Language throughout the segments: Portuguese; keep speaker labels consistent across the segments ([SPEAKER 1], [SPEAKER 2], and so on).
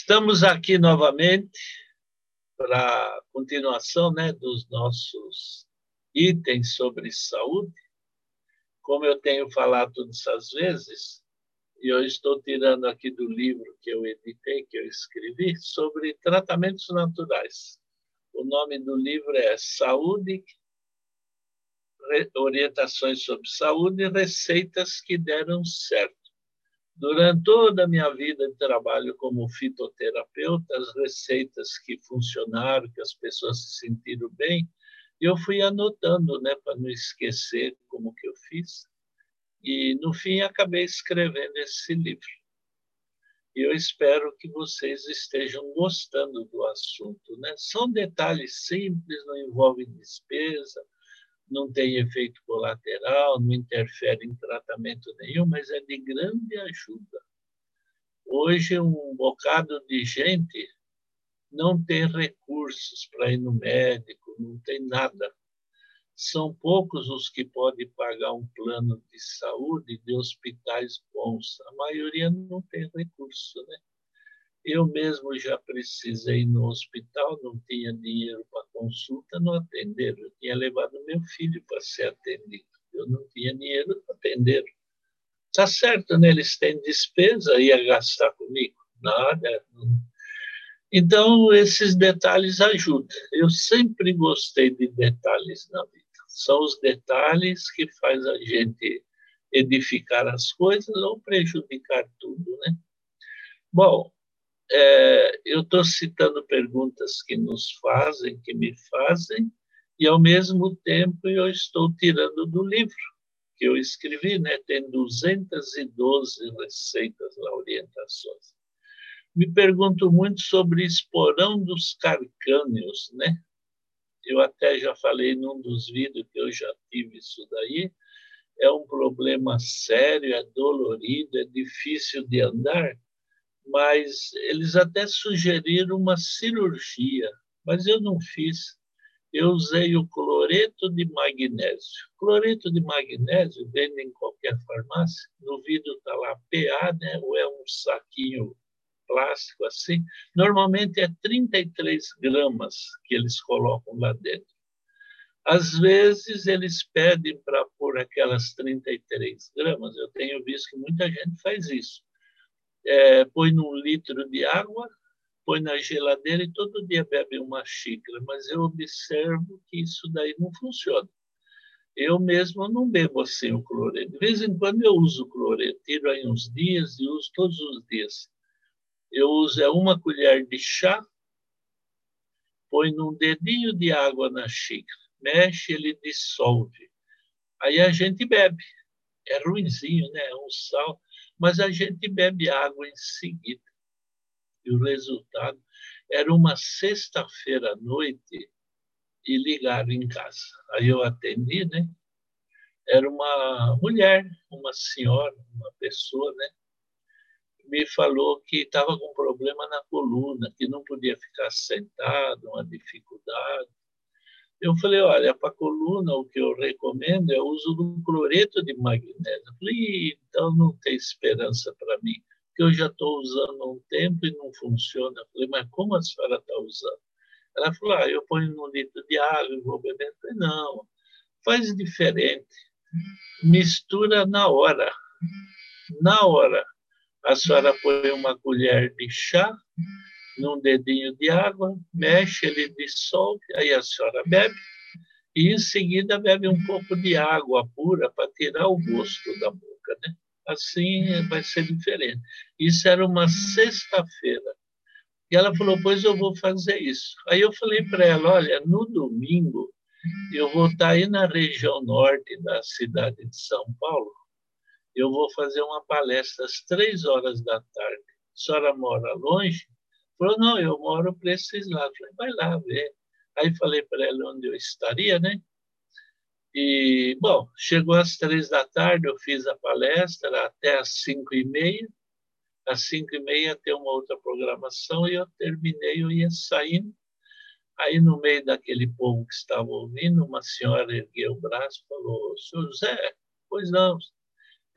[SPEAKER 1] Estamos aqui novamente para a continuação né, dos nossos itens sobre saúde. Como eu tenho falado todas as vezes, e eu estou tirando aqui do livro que eu editei, que eu escrevi, sobre tratamentos naturais. O nome do livro é Saúde, Orientações sobre Saúde e Receitas que Deram Certo. Durante toda a minha vida de trabalho como fitoterapeuta, as receitas que funcionaram, que as pessoas se sentiram bem, eu fui anotando, né, para não esquecer como que eu fiz. E no fim acabei escrevendo esse livro. E eu espero que vocês estejam gostando do assunto, né? São detalhes simples, não envolvem despesa, não tem efeito colateral, não interfere em tratamento nenhum, mas é de grande ajuda. Hoje, um bocado de gente não tem recursos para ir no médico, não tem nada. São poucos os que podem pagar um plano de saúde de hospitais bons. A maioria não tem recurso, né? Eu mesmo já precisei no hospital, não tinha dinheiro para consulta, não atenderam. Eu tinha levado meu filho para ser atendido. Eu não tinha dinheiro para atender. Está certo, né? Eles têm despesa, ia gastar comigo. Nada. Então, esses detalhes ajudam. Eu sempre gostei de detalhes na vida. São os detalhes que faz a gente edificar as coisas ou prejudicar tudo, né? Bom, é, eu estou citando perguntas que nos fazem, que me fazem, e ao mesmo tempo eu estou tirando do livro que eu escrevi, né? Tem 212 receitas lá, orientações. Me pergunto muito sobre esporão dos carcâneos, né? Eu até já falei num dos vídeos que eu já tive isso daí. É um problema sério, é dolorido, é difícil de andar mas eles até sugeriram uma cirurgia, mas eu não fiz. Eu usei o cloreto de magnésio. Cloreto de magnésio vende em qualquer farmácia. No vidro está lá PA, né? ou é um saquinho plástico assim. Normalmente é 33 gramas que eles colocam lá dentro. Às vezes eles pedem para pôr aquelas 33 gramas. Eu tenho visto que muita gente faz isso é, põe num litro de água, põe na geladeira e todo dia bebe uma xícara. Mas eu observo que isso daí não funciona. Eu mesmo não bebo assim o cloreto. De vez em quando eu uso cloreto, tiro aí uns dias e uso todos os dias. Eu uso é uma colher de chá, põe num dedinho de água na xícara, mexe, ele dissolve. Aí a gente bebe. É ruinzinho, né? É um sal mas a gente bebe água em seguida. E o resultado era uma sexta-feira à noite e ligaram em casa. Aí eu atendi, né? Era uma mulher, uma senhora, uma pessoa, né? Me falou que estava com problema na coluna, que não podia ficar sentado, uma dificuldade. Eu falei, olha, para a coluna o que eu recomendo é o uso do cloreto de magnésio. Eu falei, então não tem esperança para mim, porque eu já estou usando há um tempo e não funciona. Eu falei, mas como a senhora está usando? Ela falou, ah, eu ponho num litro de água e vou beber. Eu falei, não, faz diferente. Mistura na hora. Na hora. A senhora põe uma colher de chá num dedinho de água, mexe, ele dissolve, aí a senhora bebe, e em seguida bebe um pouco de água pura para tirar o gosto da boca, né? Assim vai ser diferente. Isso era uma sexta-feira. E ela falou: Pois eu vou fazer isso. Aí eu falei para ela: Olha, no domingo eu vou estar aí na região norte da cidade de São Paulo. Eu vou fazer uma palestra às três horas da tarde. A senhora mora longe? Falou, não, eu moro para esses lados. Falei, vai lá ver. Aí falei para ela onde eu estaria, né? E, bom, chegou às três da tarde, eu fiz a palestra até às cinco e meia. Às cinco e meia tem uma outra programação e eu terminei, eu ia saindo. Aí, no meio daquele povo que estava ouvindo, uma senhora ergueu o braço e falou, senhor José, pois não,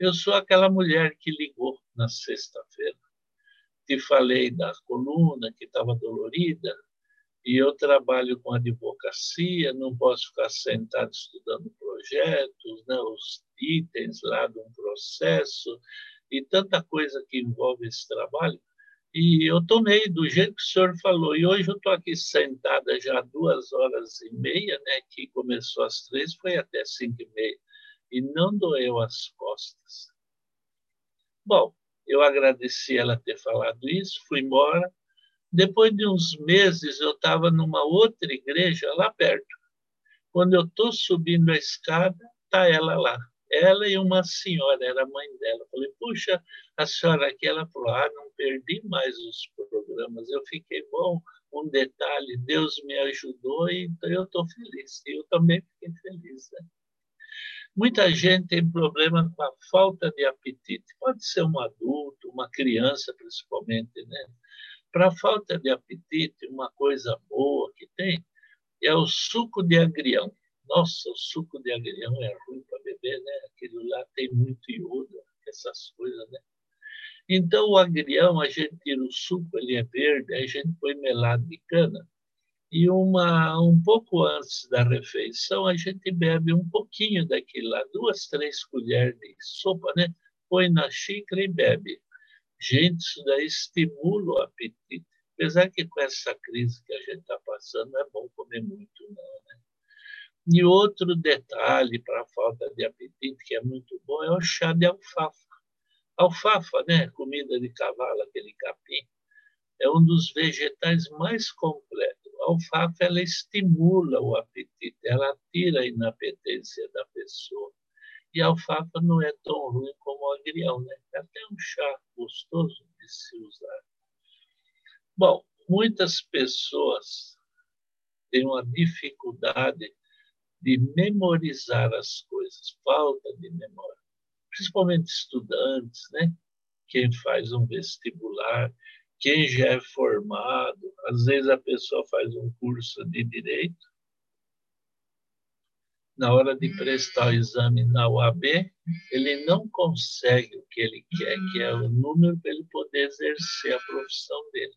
[SPEAKER 1] eu sou aquela mulher que ligou na sexta-feira. Te falei da coluna que estava dolorida, e eu trabalho com advocacia, não posso ficar sentado estudando projetos, né, os itens lá de um processo, e tanta coisa que envolve esse trabalho. E eu tomei do jeito que o senhor falou. E hoje eu estou aqui sentada já duas horas e meia, né? Que começou às três, foi até cinco e meia. E não doeu as costas. Bom, eu agradeci ela ter falado isso, fui embora. Depois de uns meses, eu estava numa outra igreja lá perto. Quando eu estou subindo a escada, está ela lá ela e uma senhora, era a mãe dela. Falei, puxa, a senhora aqui, ela falou, ah, não perdi mais os programas. Eu fiquei, bom, um detalhe, Deus me ajudou, e então eu estou feliz. E eu também fiquei feliz. Né? Muita gente tem problema com a falta de apetite. Pode ser um adulto, uma criança, principalmente, né? Para falta de apetite, uma coisa boa que tem é o suco de agrião. Nossa, o suco de agrião é ruim para beber, né? Aquilo lá tem muito iodo, essas coisas, né? Então, o agrião, a gente tira o suco, ele é verde, a gente põe melado de cana. E uma, um pouco antes da refeição, a gente bebe um pouquinho daquilo lá, duas, três colheres de sopa, né? Põe na xícara e bebe. Gente, isso daí estimula o apetite. Apesar que com essa crise que a gente está passando, não é bom comer muito, não, né? E outro detalhe para a falta de apetite, que é muito bom, é o chá de alfafa. Alfafa, né? comida de cavalo, aquele capim, é um dos vegetais mais completos. A alfafa ela estimula o apetite, ela tira a inapetência da pessoa. E a alfafa não é tão ruim como o agrião, né? É até um chá gostoso de se usar. Bom, muitas pessoas têm uma dificuldade de memorizar as coisas, falta de memória. Principalmente estudantes, né? Quem faz um vestibular, quem já é formado, às vezes a pessoa faz um curso de direito, na hora de prestar o exame na UAB, ele não consegue o que ele quer, que é o número para ele poder exercer a profissão dele.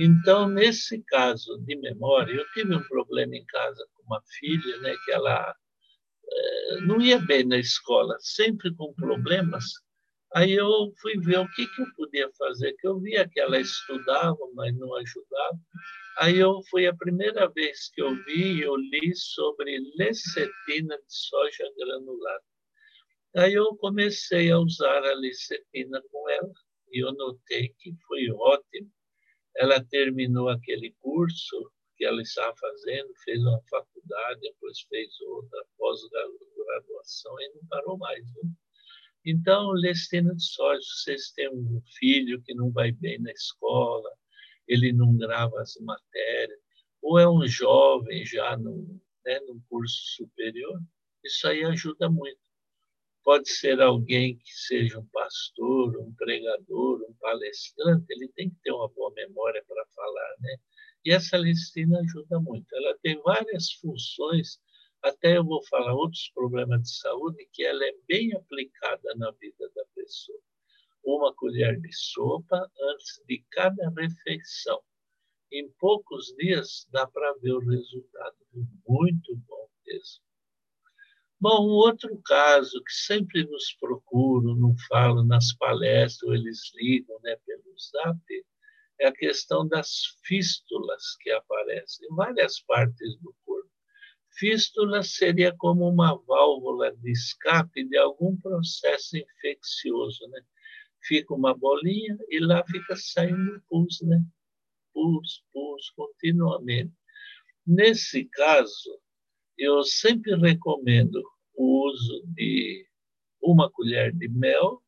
[SPEAKER 1] Então, nesse caso de memória, eu tive um problema em casa com uma filha, né, que ela é, não ia bem na escola, sempre com problemas. Aí eu fui ver o que, que eu podia fazer, que eu via que ela estudava, mas não ajudava. Aí eu foi a primeira vez que eu vi, eu li sobre lecetina de soja granulada. Aí eu comecei a usar a lecetina com ela e eu notei que foi ótimo ela terminou aquele curso que ela estava fazendo, fez uma faculdade, depois fez outra pós-graduação e não parou mais. Né? Então, Lestina de Soja, vocês têm um filho que não vai bem na escola, ele não grava as matérias, ou é um jovem já num, né, curso superior, isso aí ajuda muito. Pode ser alguém que seja um pastor, um pregador, um palestrante, ele tem que ter uma boa memória para falar, né? E essa listina ajuda muito. Ela tem várias funções, até eu vou falar outros problemas de saúde, que ela é bem aplicada na vida da pessoa. Uma colher de sopa antes de cada refeição. Em poucos dias dá para ver o resultado. Muito bom mesmo. Bom, um outro caso que sempre nos procuram, não falo nas palestras, eles ligam né, pelo zap, é a questão das fístulas que aparecem em várias partes do corpo. Fístula seria como uma válvula de escape de algum processo infeccioso, né? Fica uma bolinha e lá fica saindo pus, né? Pus, pus, continuamente. Nesse caso, eu sempre recomendo o uso de uma colher de mel,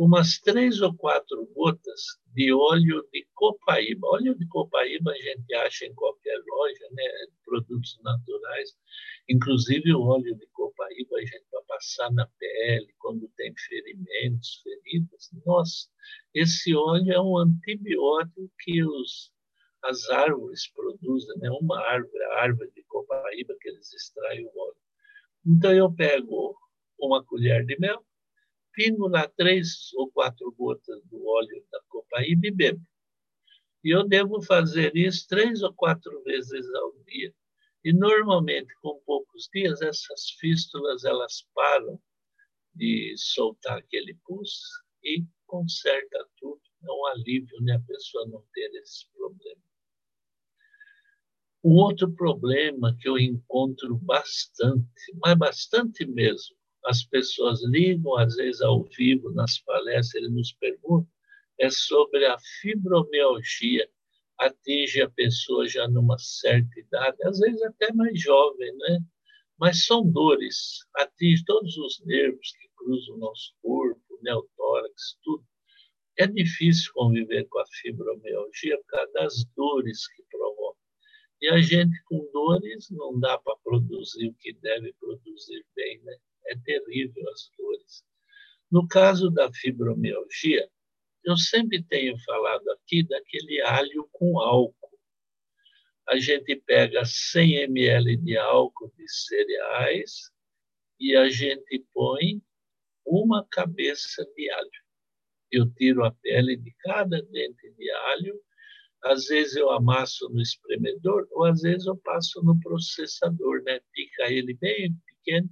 [SPEAKER 1] umas três ou quatro gotas de óleo de copaíba. Óleo de copaíba a gente acha em qualquer loja, né? produtos naturais. Inclusive o óleo de copaíba a gente vai passar na pele quando tem ferimentos, feridas. Nossa, esse óleo é um antibiótico que os as árvores produzem, né? uma árvore, a árvore de copaíba que eles extraem o óleo. Então, eu pego uma colher de mel, pingo lá três ou quatro gotas do óleo da Copaíba e bebo. E eu devo fazer isso três ou quatro vezes ao dia. E normalmente, com poucos dias, essas fístulas elas param de soltar aquele pus e conserta tudo. É um alívio né, a pessoa não ter esse problema. Um outro problema que eu encontro bastante, mas bastante mesmo, as pessoas ligam, às vezes ao vivo, nas palestras, eles nos perguntam, é sobre a fibromialgia. Atinge a pessoa já numa certa idade, às vezes até mais jovem, né? Mas são dores, atinge todos os nervos que cruzam o nosso corpo, o neotórax, tudo. É difícil conviver com a fibromialgia por causa das dores que provoca. E a gente com dores não dá para produzir o que deve produzir bem, né? É terrível as dores. No caso da fibromialgia, eu sempre tenho falado aqui daquele alho com álcool. A gente pega 100 ml de álcool de cereais e a gente põe uma cabeça de alho. Eu tiro a pele de cada dente de alho, às vezes eu amasso no espremedor, ou às vezes eu passo no processador, né? Pica ele bem pequeno,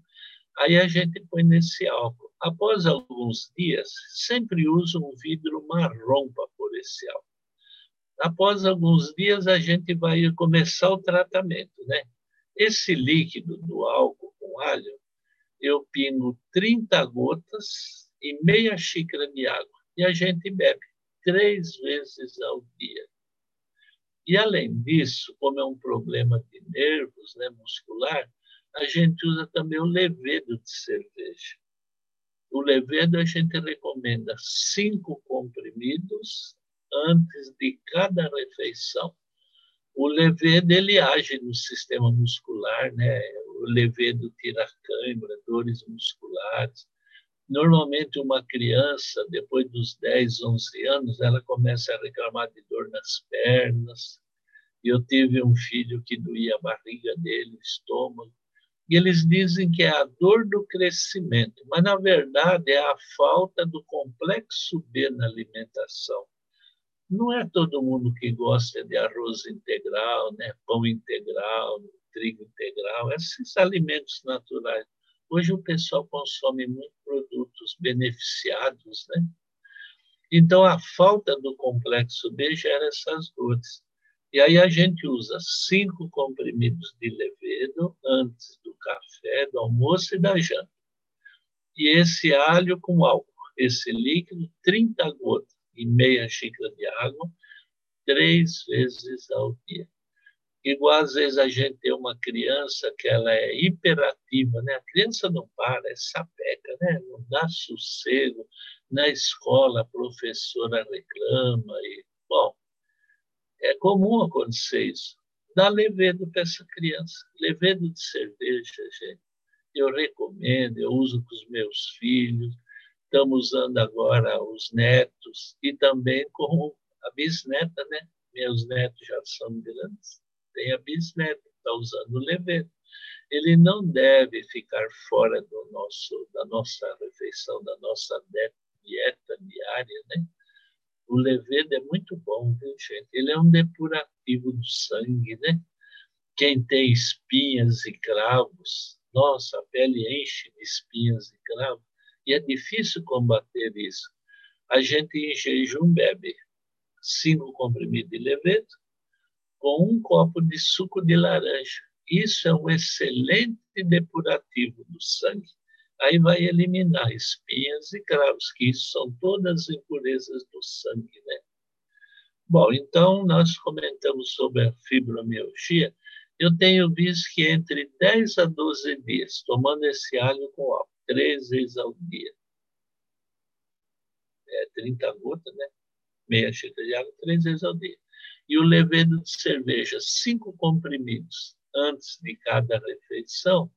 [SPEAKER 1] aí a gente põe nesse álcool. Após alguns dias, sempre uso um vidro marrom para pôr esse álcool. Após alguns dias, a gente vai começar o tratamento, né? Esse líquido do álcool com alho, eu pingo 30 gotas e meia xícara de água. E a gente bebe três vezes ao dia. E, além disso, como é um problema de nervos né, muscular, a gente usa também o levedo de cerveja. O levedo a gente recomenda cinco comprimidos antes de cada refeição. O levedo ele age no sistema muscular, né? O levedo tira cãibra, dores musculares. Normalmente uma criança, depois dos 10, 11 anos, ela começa a reclamar de dor nas pernas. Eu tive um filho que doía a barriga dele, o estômago e eles dizem que é a dor do crescimento, mas na verdade é a falta do complexo B na alimentação. Não é todo mundo que gosta de arroz integral, né? pão integral, trigo integral, esses alimentos naturais. Hoje o pessoal consome muitos produtos beneficiados, né? Então a falta do complexo B gera essas dores. E aí a gente usa cinco comprimidos de levedo antes do café, do almoço e da janta. E esse alho com álcool, esse líquido, 30 gotas e meia xícara de água, três vezes ao dia. Igual às vezes a gente tem uma criança que ela é hiperativa, né? A criança não para, é sapeca, né? Não dá sossego. Na escola a professora reclama e, bom, é comum acontecer isso. Dá levedo para essa criança. Levedo de cerveja, gente. Eu recomendo, eu uso com os meus filhos. Estamos usando agora os netos e também com a bisneta, né? Meus netos já são grandes. Tem a bisneta está usando o levedo. Ele não deve ficar fora do nosso, da nossa refeição, da nossa dieta diária, né? O levedo é muito bom, viu, gente? Ele é um depurativo do sangue, né? Quem tem espinhas e cravos, nossa, a pele enche de espinhas e cravos, e é difícil combater isso. A gente em jejum bebe cinco comprimidos de levedo com um copo de suco de laranja. Isso é um excelente depurativo do sangue aí vai eliminar espinhas e cravos, que isso são todas impurezas do sangue, né? Bom, então nós comentamos sobre a fibromialgia. Eu tenho visto que entre 10 a 12 dias, tomando esse alho com álcool, três vezes ao dia, é 30 gotas, né? Meia xícara de água, três vezes ao dia. E o levedo de cerveja, cinco comprimidos antes de cada refeição,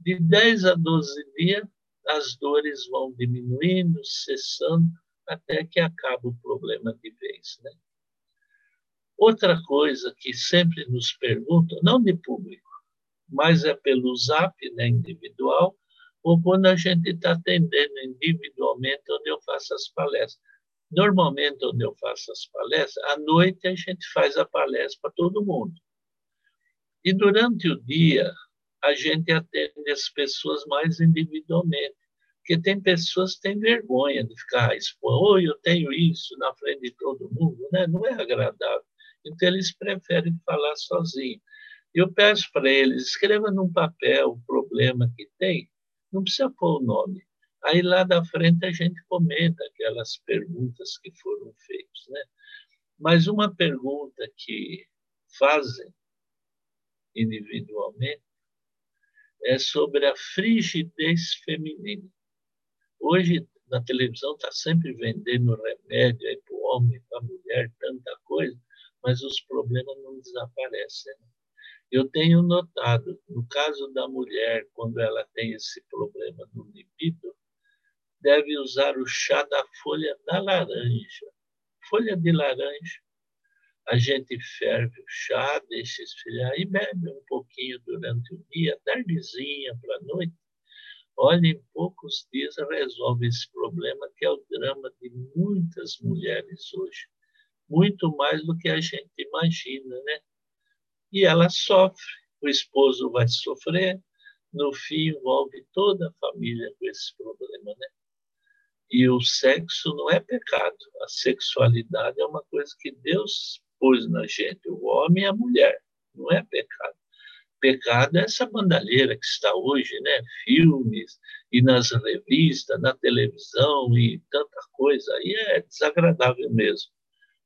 [SPEAKER 1] de 10 a 12 dias, as dores vão diminuindo, cessando, até que acaba o problema de vez. Né? Outra coisa que sempre nos perguntam, não de público, mas é pelo zap né, individual, ou quando a gente está atendendo individualmente, onde eu faço as palestras. Normalmente, onde eu faço as palestras, à noite a gente faz a palestra para todo mundo. E durante o dia, a gente atende as pessoas mais individualmente. Porque tem pessoas que têm vergonha de ficar expondo, oi, eu tenho isso na frente de todo mundo, né? não é agradável. Então, eles preferem falar sozinhos. Eu peço para eles, escreva num papel o problema que tem, não precisa pôr o nome. Aí lá da frente a gente comenta aquelas perguntas que foram feitas. Né? Mas uma pergunta que fazem individualmente é sobre a frigidez feminina. Hoje, na televisão, está sempre vendendo remédio para o homem, para a mulher, tanta coisa, mas os problemas não desaparecem. Eu tenho notado, no caso da mulher, quando ela tem esse problema do libido, deve usar o chá da folha da laranja. Folha de laranja. A gente ferve o chá, deixa esfriar e bebe um pouquinho durante o dia, tardezinha para a noite. Olha, em poucos dias resolve esse problema, que é o drama de muitas mulheres hoje. Muito mais do que a gente imagina, né? E ela sofre, o esposo vai sofrer, no fim envolve toda a família com esse problema, né? E o sexo não é pecado. A sexualidade é uma coisa que Deus pôs na gente, o homem e a mulher. Não é pecado. Pecado é essa bandalheira que está hoje, né? Filmes e nas revistas, na televisão e tanta coisa. Aí é desagradável mesmo.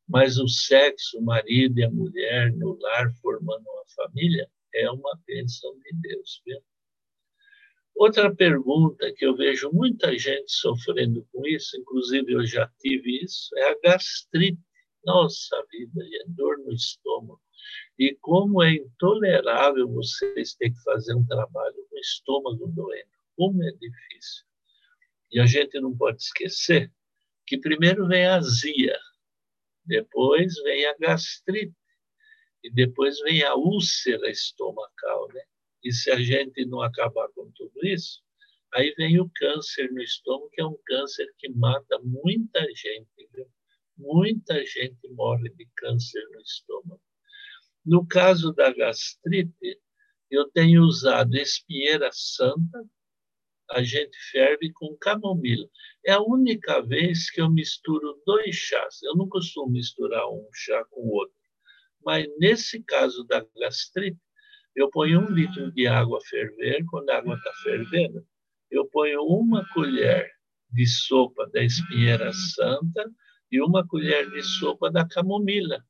[SPEAKER 1] Mas o sexo, o marido e a mulher no lar formando uma família é uma bênção de Deus, viu? Outra pergunta que eu vejo muita gente sofrendo com isso, inclusive eu já tive isso, é a gastrite. Nossa vida, é dor no estômago. E como é intolerável vocês terem que fazer um trabalho com o estômago doendo. Como é difícil. E a gente não pode esquecer que primeiro vem a azia, depois vem a gastrite, e depois vem a úlcera estomacal, né? E se a gente não acabar com tudo isso, aí vem o câncer no estômago, que é um câncer que mata muita gente. Viu? Muita gente morre de câncer no estômago. No caso da gastrite, eu tenho usado espinheira santa, a gente ferve com camomila. É a única vez que eu misturo dois chás. Eu não costumo misturar um chá com o outro. Mas nesse caso da gastrite, eu ponho um litro de água a ferver, quando a água está fervendo, eu ponho uma colher de sopa da espinheira santa e uma colher de sopa da camomila.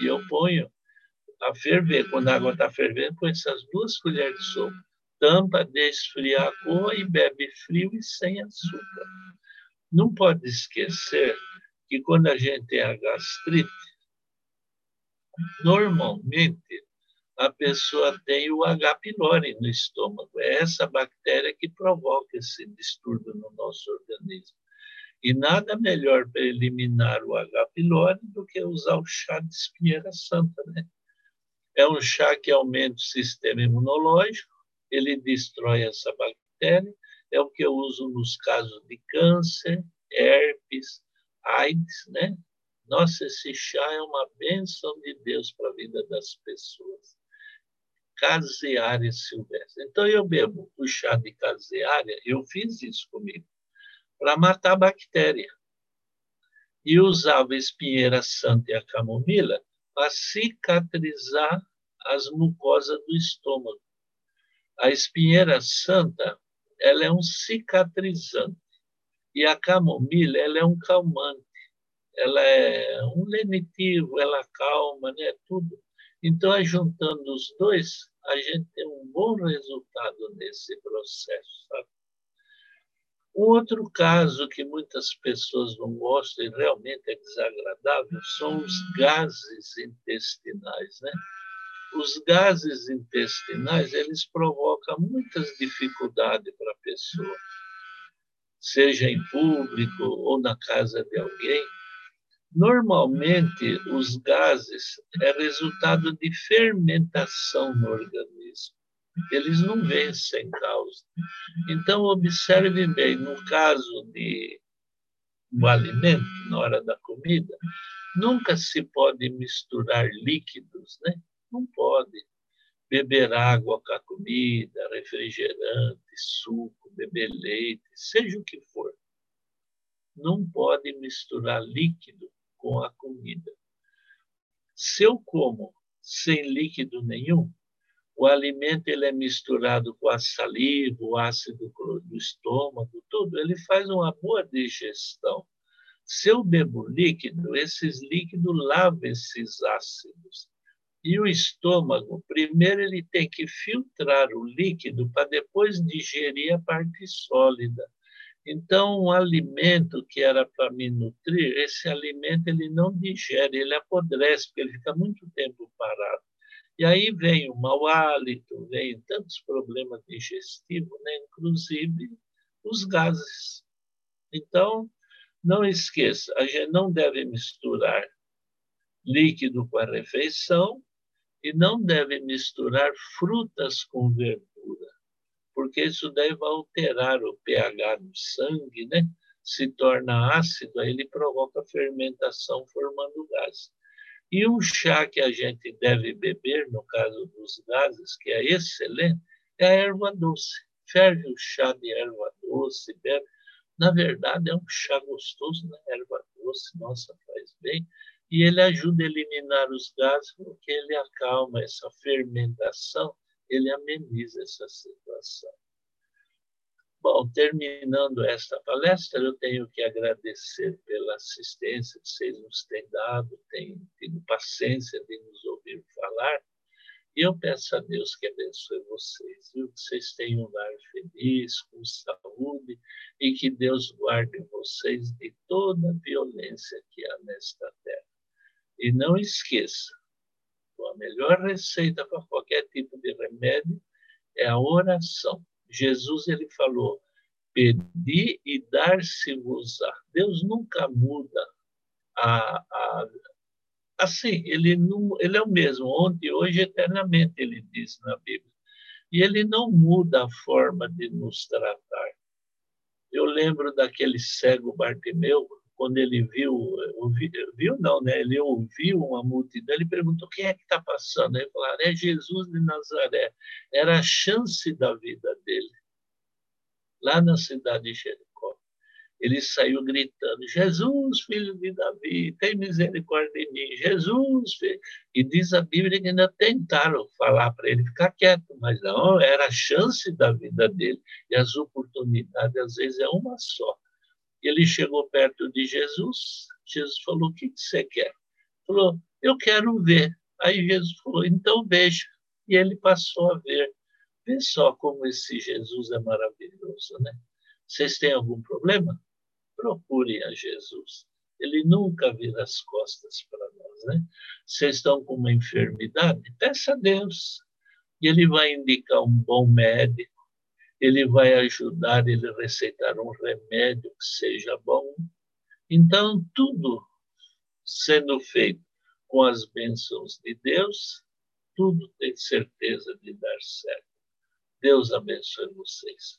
[SPEAKER 1] E eu ponho a ferver. Quando a água está fervendo, põe essas duas colheres de sopa. Tampa, deixa a cor e bebe frio e sem açúcar. Não pode esquecer que quando a gente tem a gastrite, normalmente a pessoa tem o H. pylori no estômago. É essa bactéria que provoca esse distúrbio no nosso organismo. E nada melhor para eliminar o H. pylori do que usar o chá de espinheira santa, né? É um chá que aumenta o sistema imunológico, ele destrói essa bactéria, é o que eu uso nos casos de câncer, herpes, AIDS, né? Nossa, esse chá é uma bênção de Deus para a vida das pessoas caseária silvestre. Então, eu bebo o chá de caseária, eu fiz isso comigo, para matar a bactéria. E usava espinheira santa e a camomila para cicatrizar as mucosas do estômago. A espinheira santa ela é um cicatrizante e a camomila ela é um calmante. Ela é um lenitivo, ela calma, né? Tudo. Então, juntando os dois, a gente tem um bom resultado nesse processo. Sabe? Um outro caso que muitas pessoas não gostam e realmente é desagradável são os gases intestinais, né? Os gases intestinais eles provocam muitas dificuldades para a pessoa, seja em público ou na casa de alguém. Normalmente, os gases é resultado de fermentação no organismo. Eles não vêm sem causa. Então, observe bem, no caso de um alimento, na hora da comida, nunca se pode misturar líquidos, né? Não pode. Beber água com a comida, refrigerante, suco, beber leite, seja o que for. Não pode misturar líquido com a comida. Se eu como sem líquido nenhum, o alimento ele é misturado com a saliva, o ácido do estômago, tudo, ele faz uma boa digestão. Se eu bebo líquido, esses líquidos lavam esses ácidos. E o estômago, primeiro ele tem que filtrar o líquido para depois digerir a parte sólida. Então, um alimento que era para me nutrir, esse alimento ele não digere, ele apodrece, porque ele fica muito tempo parado. E aí vem o mau hálito, vem tantos problemas digestivos, né? inclusive os gases. Então, não esqueça, a gente não deve misturar líquido com a refeição e não deve misturar frutas com verdura, porque isso vai alterar o pH do sangue, né? Se torna ácido, aí ele provoca fermentação formando gases. E um chá que a gente deve beber, no caso dos gases, que é excelente, é a erva doce. Ferve o chá de erva doce, bebe. Na verdade, é um chá gostoso, né? Erva doce, nossa, faz bem. E ele ajuda a eliminar os gases, porque ele acalma essa fermentação, ele ameniza essa situação. Bom, terminando esta palestra, eu tenho que agradecer pela assistência que vocês nos têm dado, têm tido paciência de nos ouvir falar. E eu peço a Deus que abençoe vocês, viu? que vocês tenham um lar feliz, com saúde, e que Deus guarde vocês de toda violência que há nesta terra. E não esqueça, a melhor receita para qualquer tipo de remédio é a oração. Jesus ele falou: "Pedi e dar-se-vos-á". Deus nunca muda a, a, assim, ele não, ele é o mesmo ontem, hoje, eternamente, ele diz na Bíblia. E ele não muda a forma de nos tratar. Eu lembro daquele cego Bartimeu, quando ele viu, ouvi, viu não, né? Ele ouviu uma multidão, ele perguntou quem é que está passando. Ele falou, é Jesus de Nazaré. Era a chance da vida dele. Lá na cidade de Jericó, ele saiu gritando: Jesus, filho de Davi, tem misericórdia de mim. Jesus, filho. E diz a Bíblia que ainda tentaram falar para ele ficar quieto, mas não, era a chance da vida dele. E as oportunidades, às vezes, é uma só. Ele chegou perto de Jesus. Jesus falou: O que você quer? Falou: Eu quero ver. Aí Jesus falou: Então veja. E ele passou a ver. Vê só como esse Jesus é maravilhoso, né? Vocês têm algum problema? Procurem a Jesus. Ele nunca vira as costas para nós, né? Vocês estão com uma enfermidade? Peça a Deus. E ele vai indicar um bom médico ele vai ajudar ele receitar um remédio que seja bom. Então, tudo sendo feito com as bênçãos de Deus, tudo tem certeza de dar certo. Deus abençoe vocês.